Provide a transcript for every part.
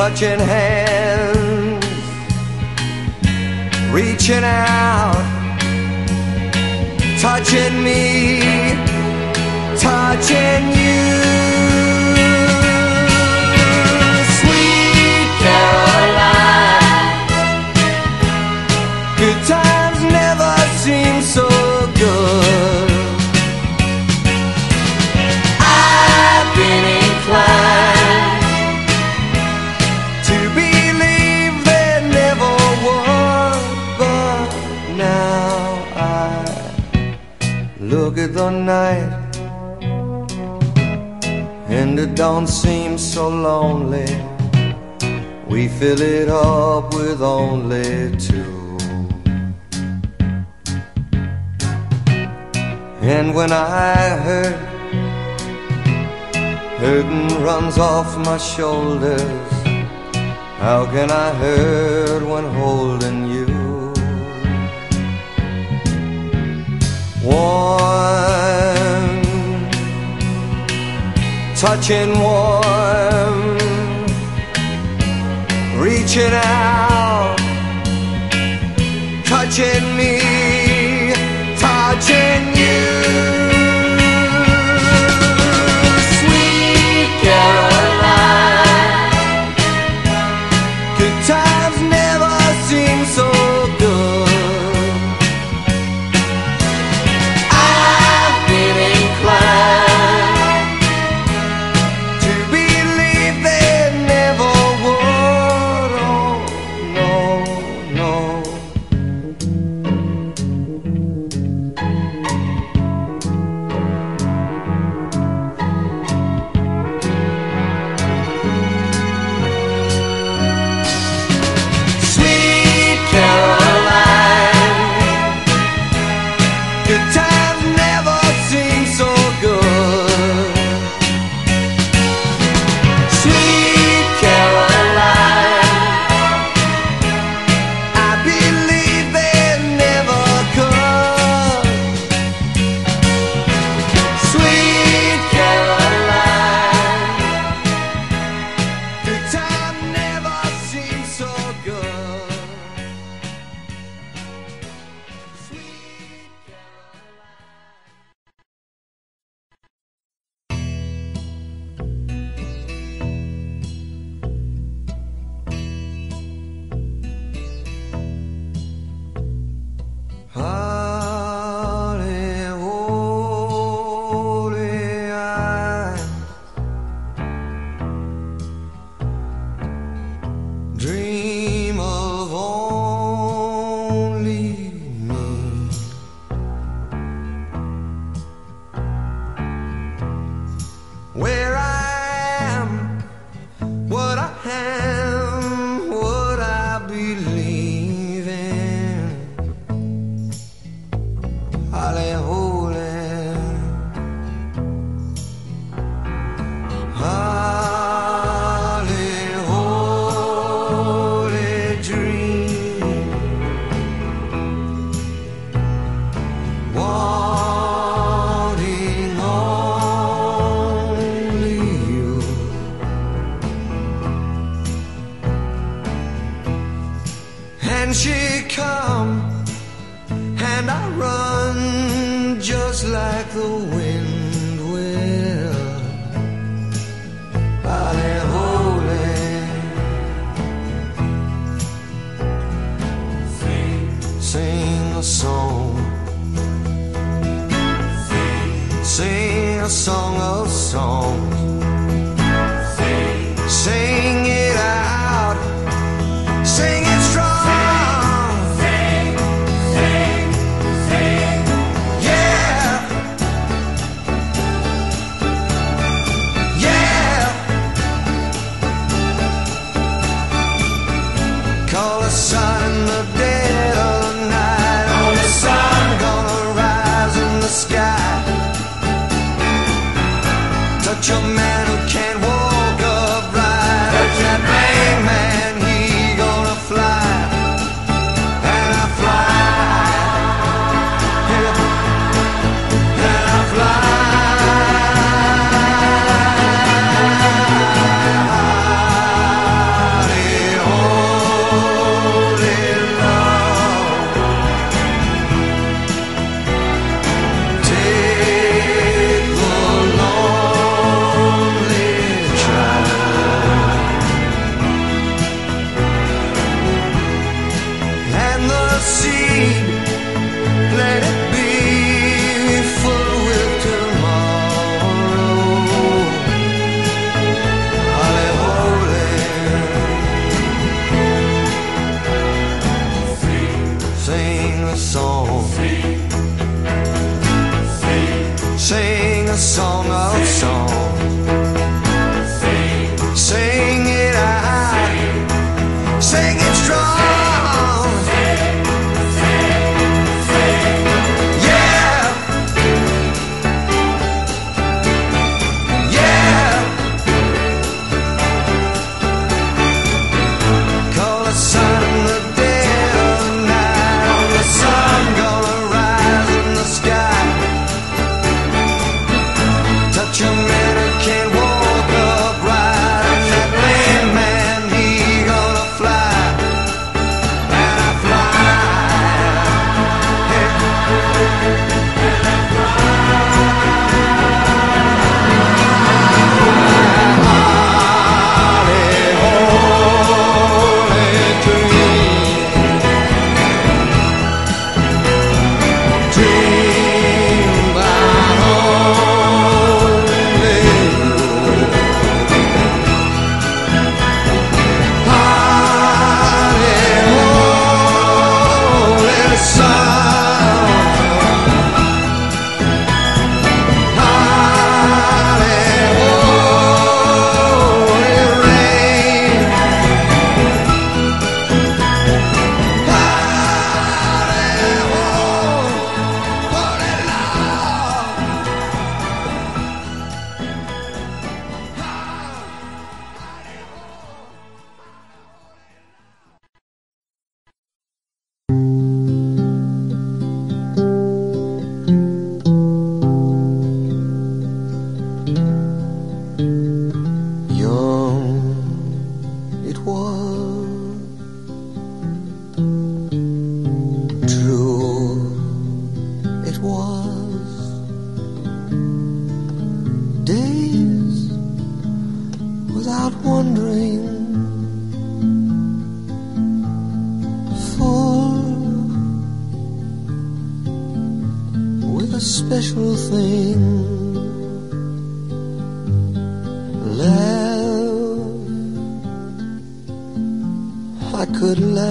touching hands, reaching out, touching me, touching you. Sweet Caroline. off my shoulders How can I hurt when holding you? Warm Touching warm Reaching out Touching me Touching you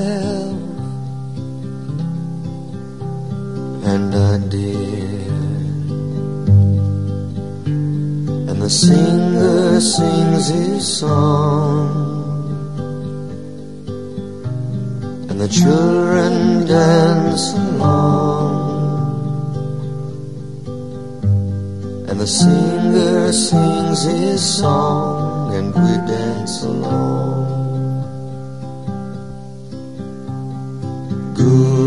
myself And I did. And the singer sings his song. And the children dance along. And the singer sings his song And we dance along. Oh.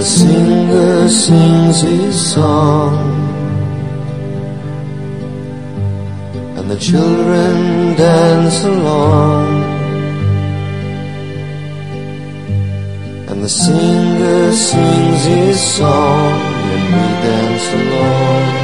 the singer sings his song And the children dance along And the singer sings his song And we dance along.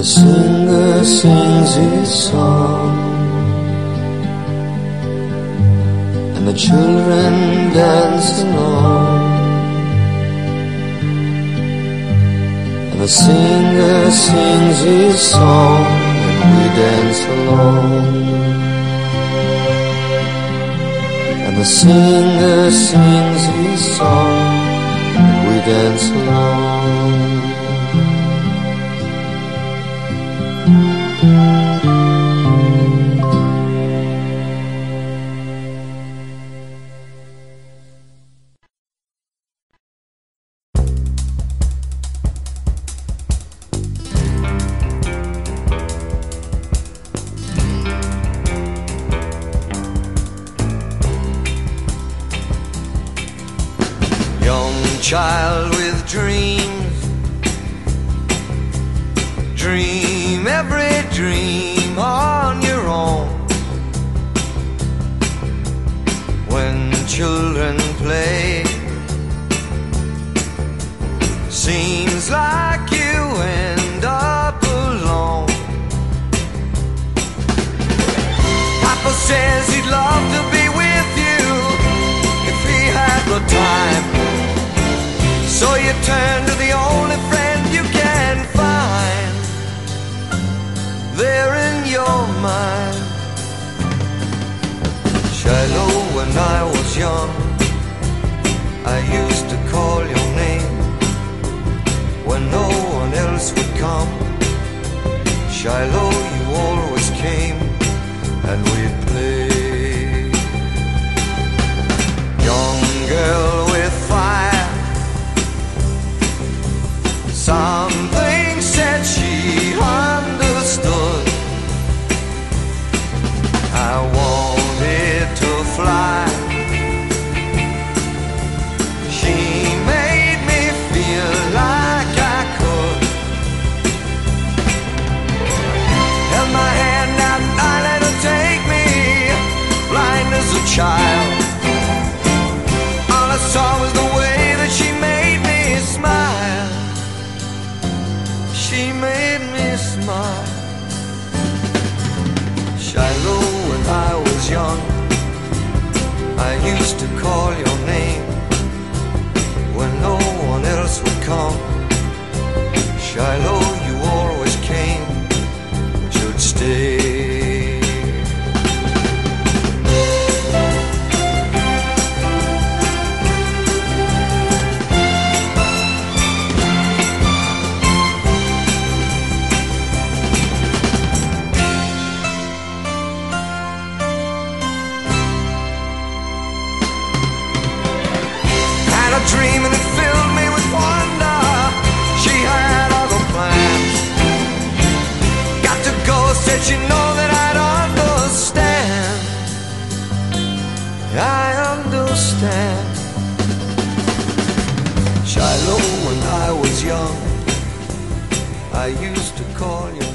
The singer sings his song. And the children dance along. And the singer sings his song. And we dance along. And the singer sings his song and we dance along. When children play, seems like you end up alone. Papa says he'd love to be with you if he had the time. So you turn to the only friend you can find there in your mind. Shiloh, when I was young, I used to call your name when no one else would come. Shiloh, you always came and we'd play. Young girl with fire. Something said she understood. Come. Shiloh, understand. Shiloh, when I was young, I used to call your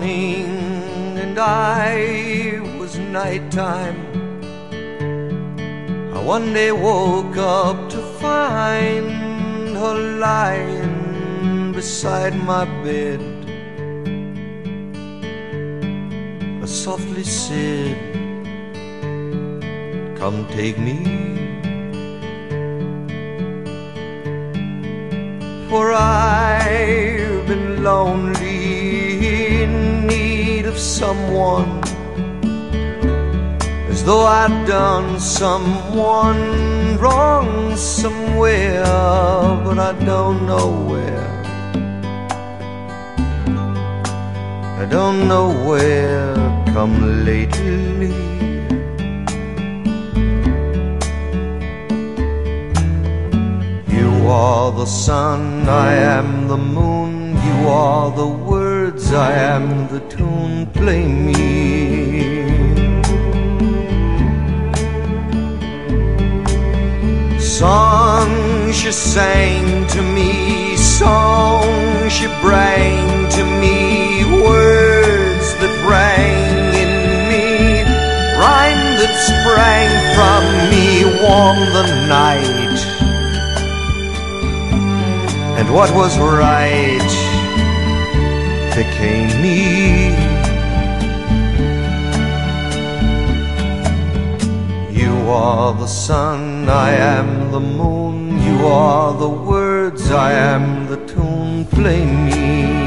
and I was nighttime. I one day woke up to find her lying beside my bed. I softly said, Come take me. For I've been lonely someone As though I'd done someone wrong somewhere But I don't know where I don't know where come lately You are the sun, I am the moon. You are the I am the tune, play me. Song she sang to me, song she brang to me Words that rang in me, rhyme that sprang from me Warm the night, and what was right became me. You are the sun, I am the moon. You are the words, I am the tune. Play me.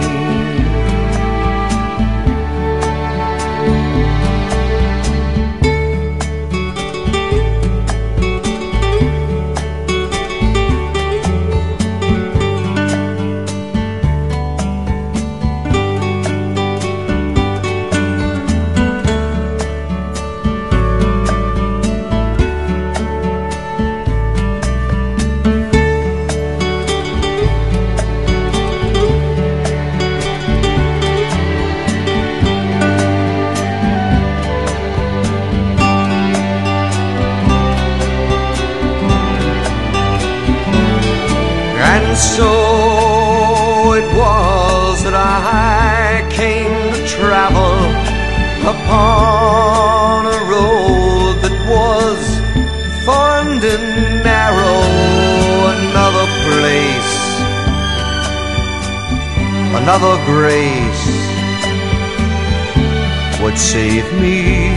Another grace would save me.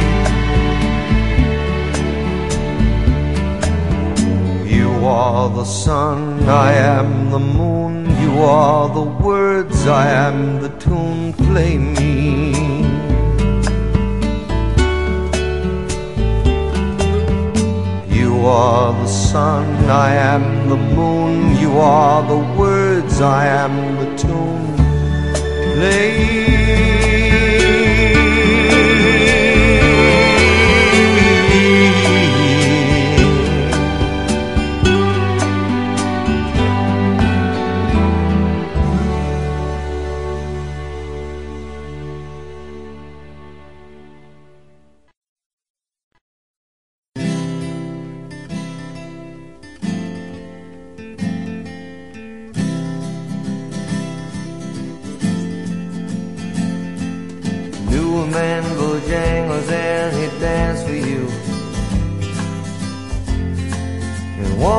You are the sun, I am the moon. You are the words, I am the tune. Play me. You are the sun, I am the moon. You are the words, I am the tune. Play.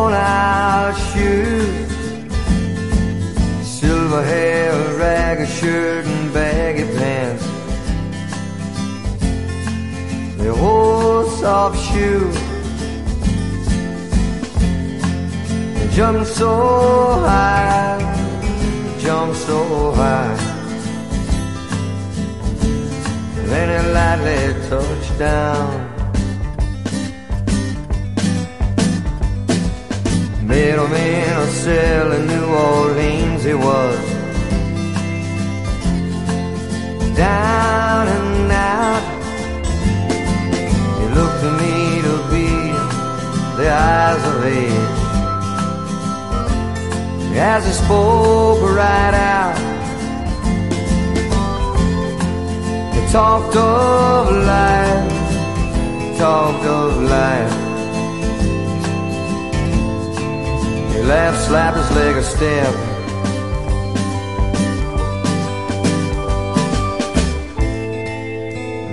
Worn out shoes. Silver hair, a ragged shirt and baggy pants. They wore soft shoes. They jumped so high Jumped so high. Then it lightly touched down. Middleman of cell in New Orleans he was. Down and out. He looked to me to be the eyes of age. As he spoke right out. He talked of life, talked of life. He laughed, slapped his leg a step.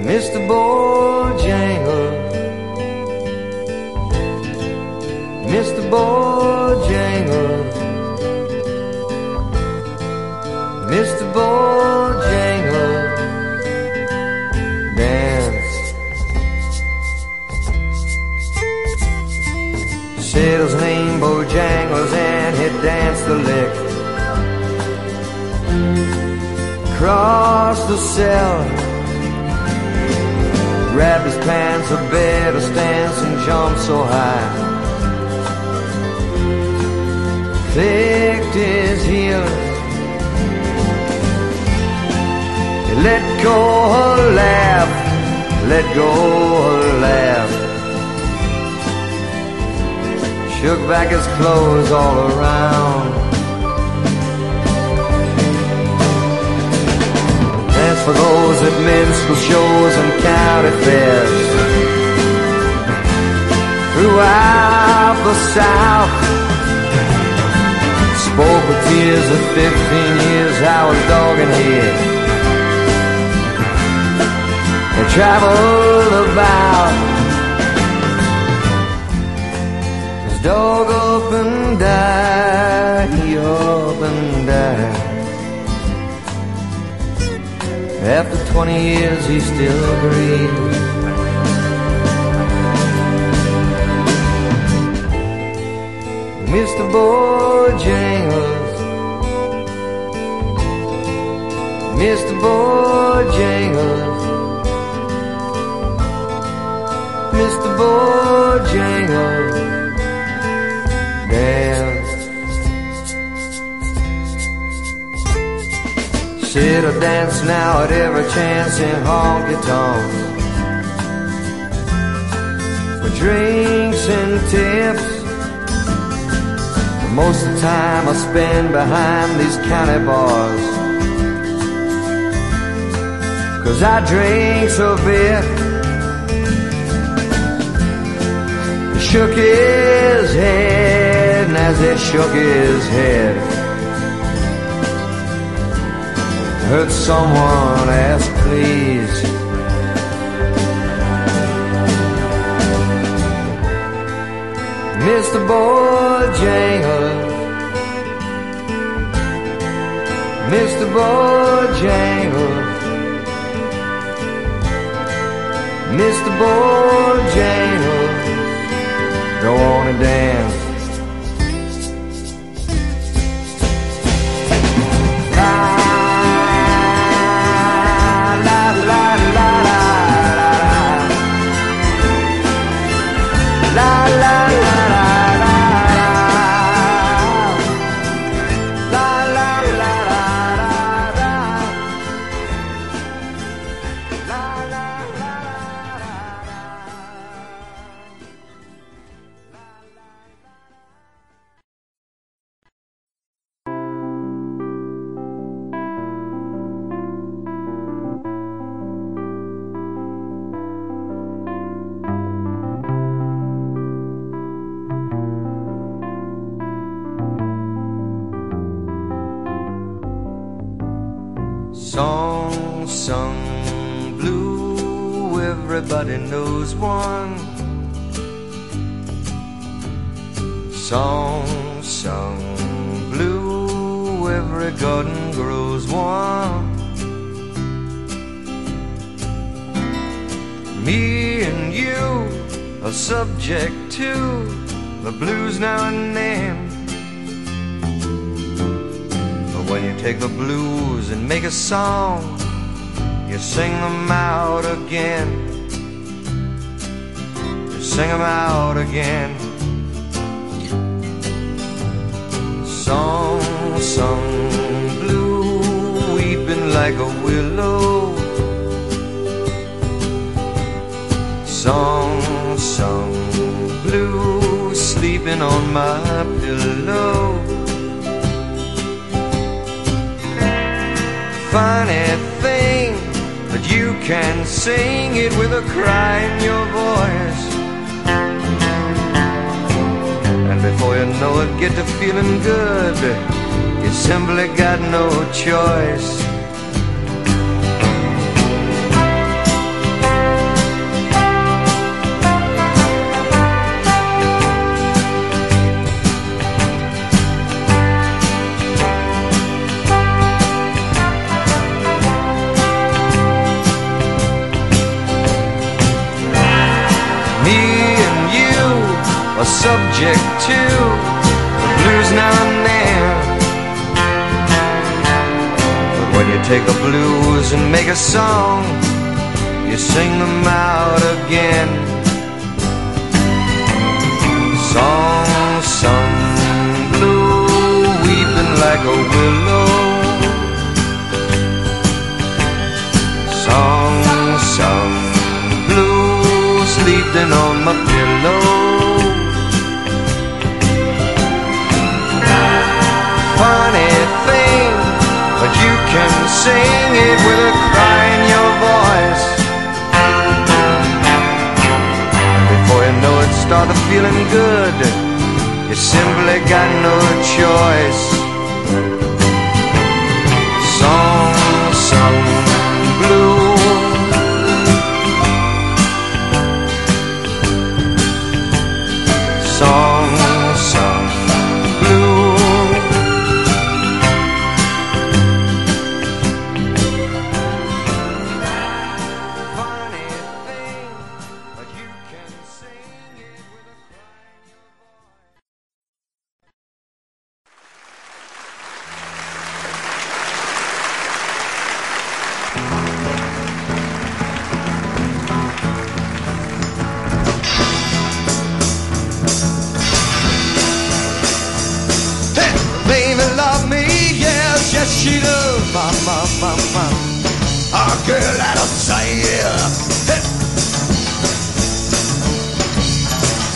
Mr. Bojangles, Mr. Bojangles, Crossed the cell, grabbed his pants a better stance and jumped so high. Clicked his heels. He let go her laugh, let go her laugh. Shook back his clothes all around. For those at minstrel shows and county fairs. Throughout the South, spoke with tears of 15 years I Dog dogging here. I traveled about. His dog up and died, he up and died. After 20 years, he still grieves. Mr. Bojangles, Mr. Bojangles, Mr. Bojangles, Sit or dance now at every chance in honky tonks. For drinks and tips. Most of the time I spend behind these county bars. Cause I drink so bit. He shook his head, and as he shook his head, heard someone ask, please. Mr. Bojangles, Mr. Bojangles, Mr. Bojangles, go on and dance. Sing them out again. Song sung blue, weeping like a willow. Song sung blue, sleeping on my pillow. funny thing but you can sing it with a cry in your voice. Before you know it, get to feeling good. You simply got no choice. Subject to the blues now and then. But when you take the blues and make a song, you sing them out again. Song sung blue, weeping like a willow. Song sung blue, sleeping on my pillow. Funny thing, but you can sing it with a cry in your voice. And before you know it, start feeling good. You simply got no choice. Song sung blue. Girl, I don't say yeah. Hey.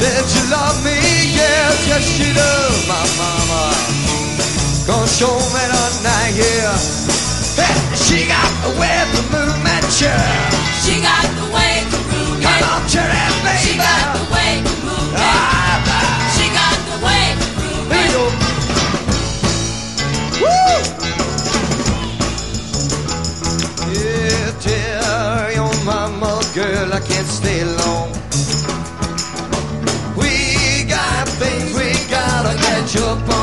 Said you love me, yes, yes, she does. My mama, gonna show me tonight, yeah. Hey, she got the way the movement, yeah. She got the way to move Come on, cherry, baby. She got the way Can't stay long. We got things we gotta catch up on.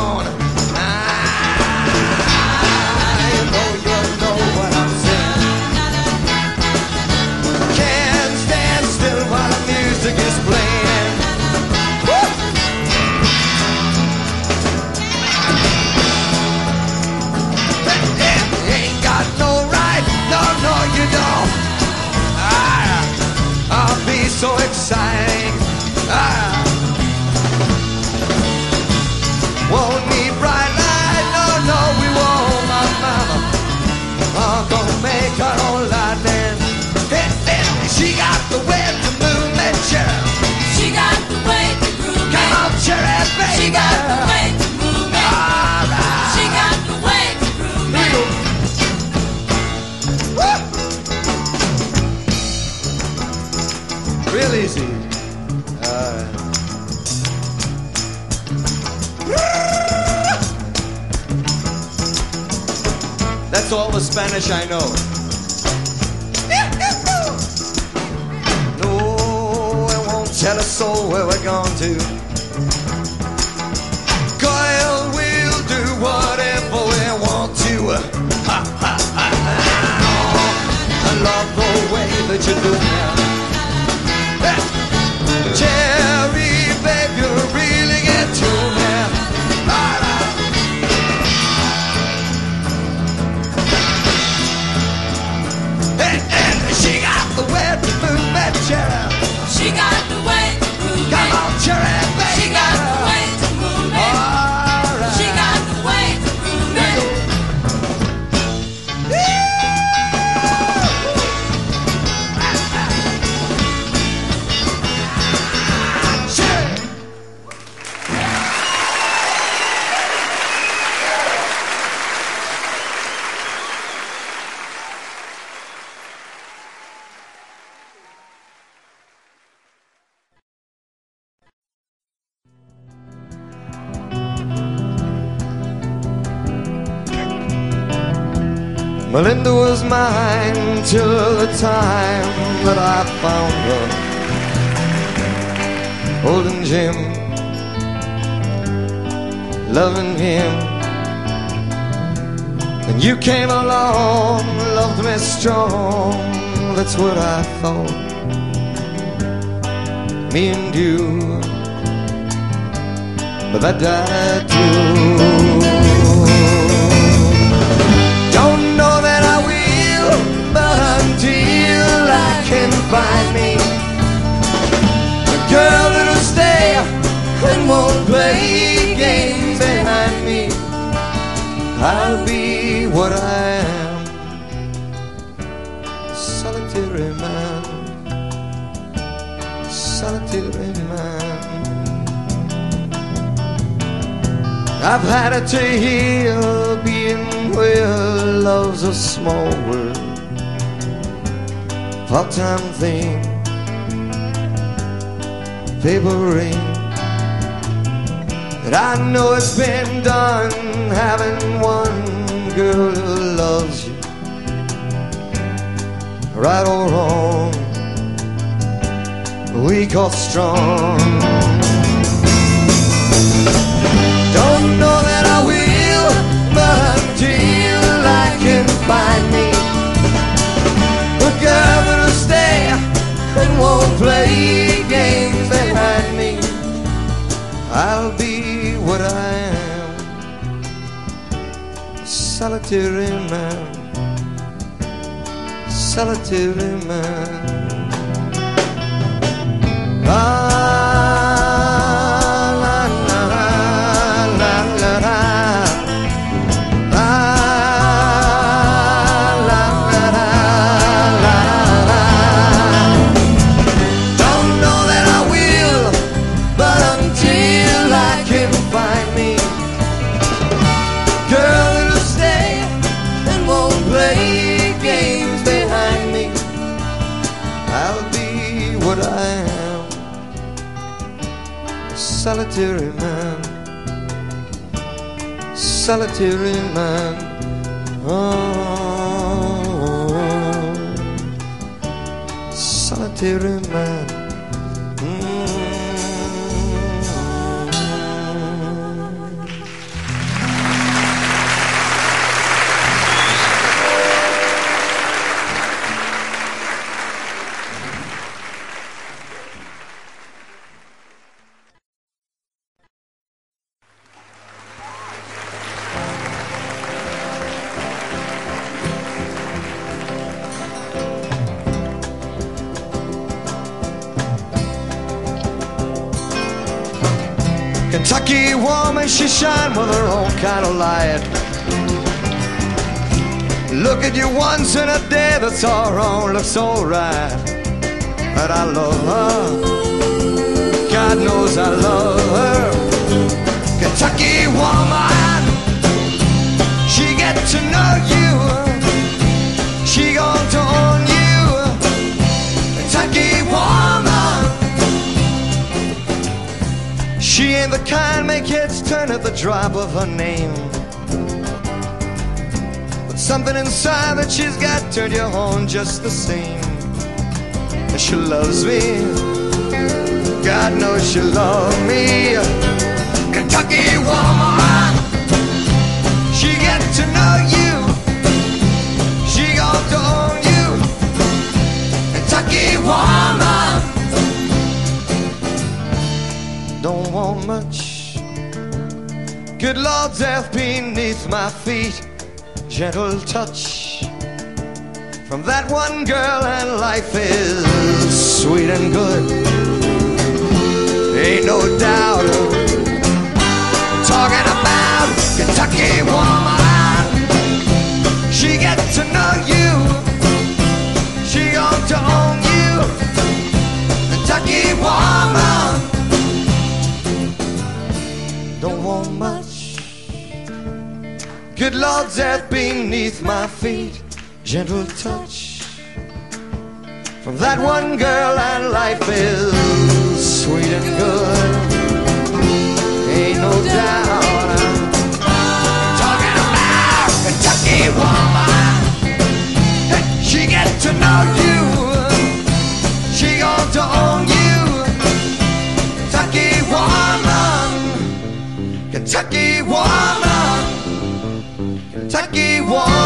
Melinda was mine till the time that I found her. Holding Jim, loving him. And you came along, loved me strong. That's what I thought. Me and you, but that died too. Can find me. A girl that'll stay and won't play games behind me, I'll be what I am, a solitary man, a solitary man. I've had it to here being where love's a small world, part-time thing, paper ring, But I know it's been done. Having one girl who loves you, right or wrong, weak or strong. Don't know that I will, but I can find me? A girl and won't play games behind me, I'll be what I am, solitary man, solitary man. Ah, solitary man, solitary man. Oh, solitary man. Light. Look at you once in a day, that's all wrong, looks alright. But I love her. God knows I love her. Kentucky woman, she get to know you. She ain't the kind make heads turn at the drop of her name. But something inside that she's got turned you on just the same. And she loves me. God knows she loves me. Kentucky woman. She get to know you. She got to own you. Kentucky woman don't want much. Good Lord's earth beneath my feet, gentle touch from that one girl, and life is sweet and good. Ain't no doubt. Talking about Kentucky woman, she get to know Lord, that beneath my feet, gentle touch from that one girl, and life is sweet and good. Ain't no doubt. I'm talking about Kentucky woman. She get to know you. She ought to own you. Kentucky woman. Kentucky woman wall.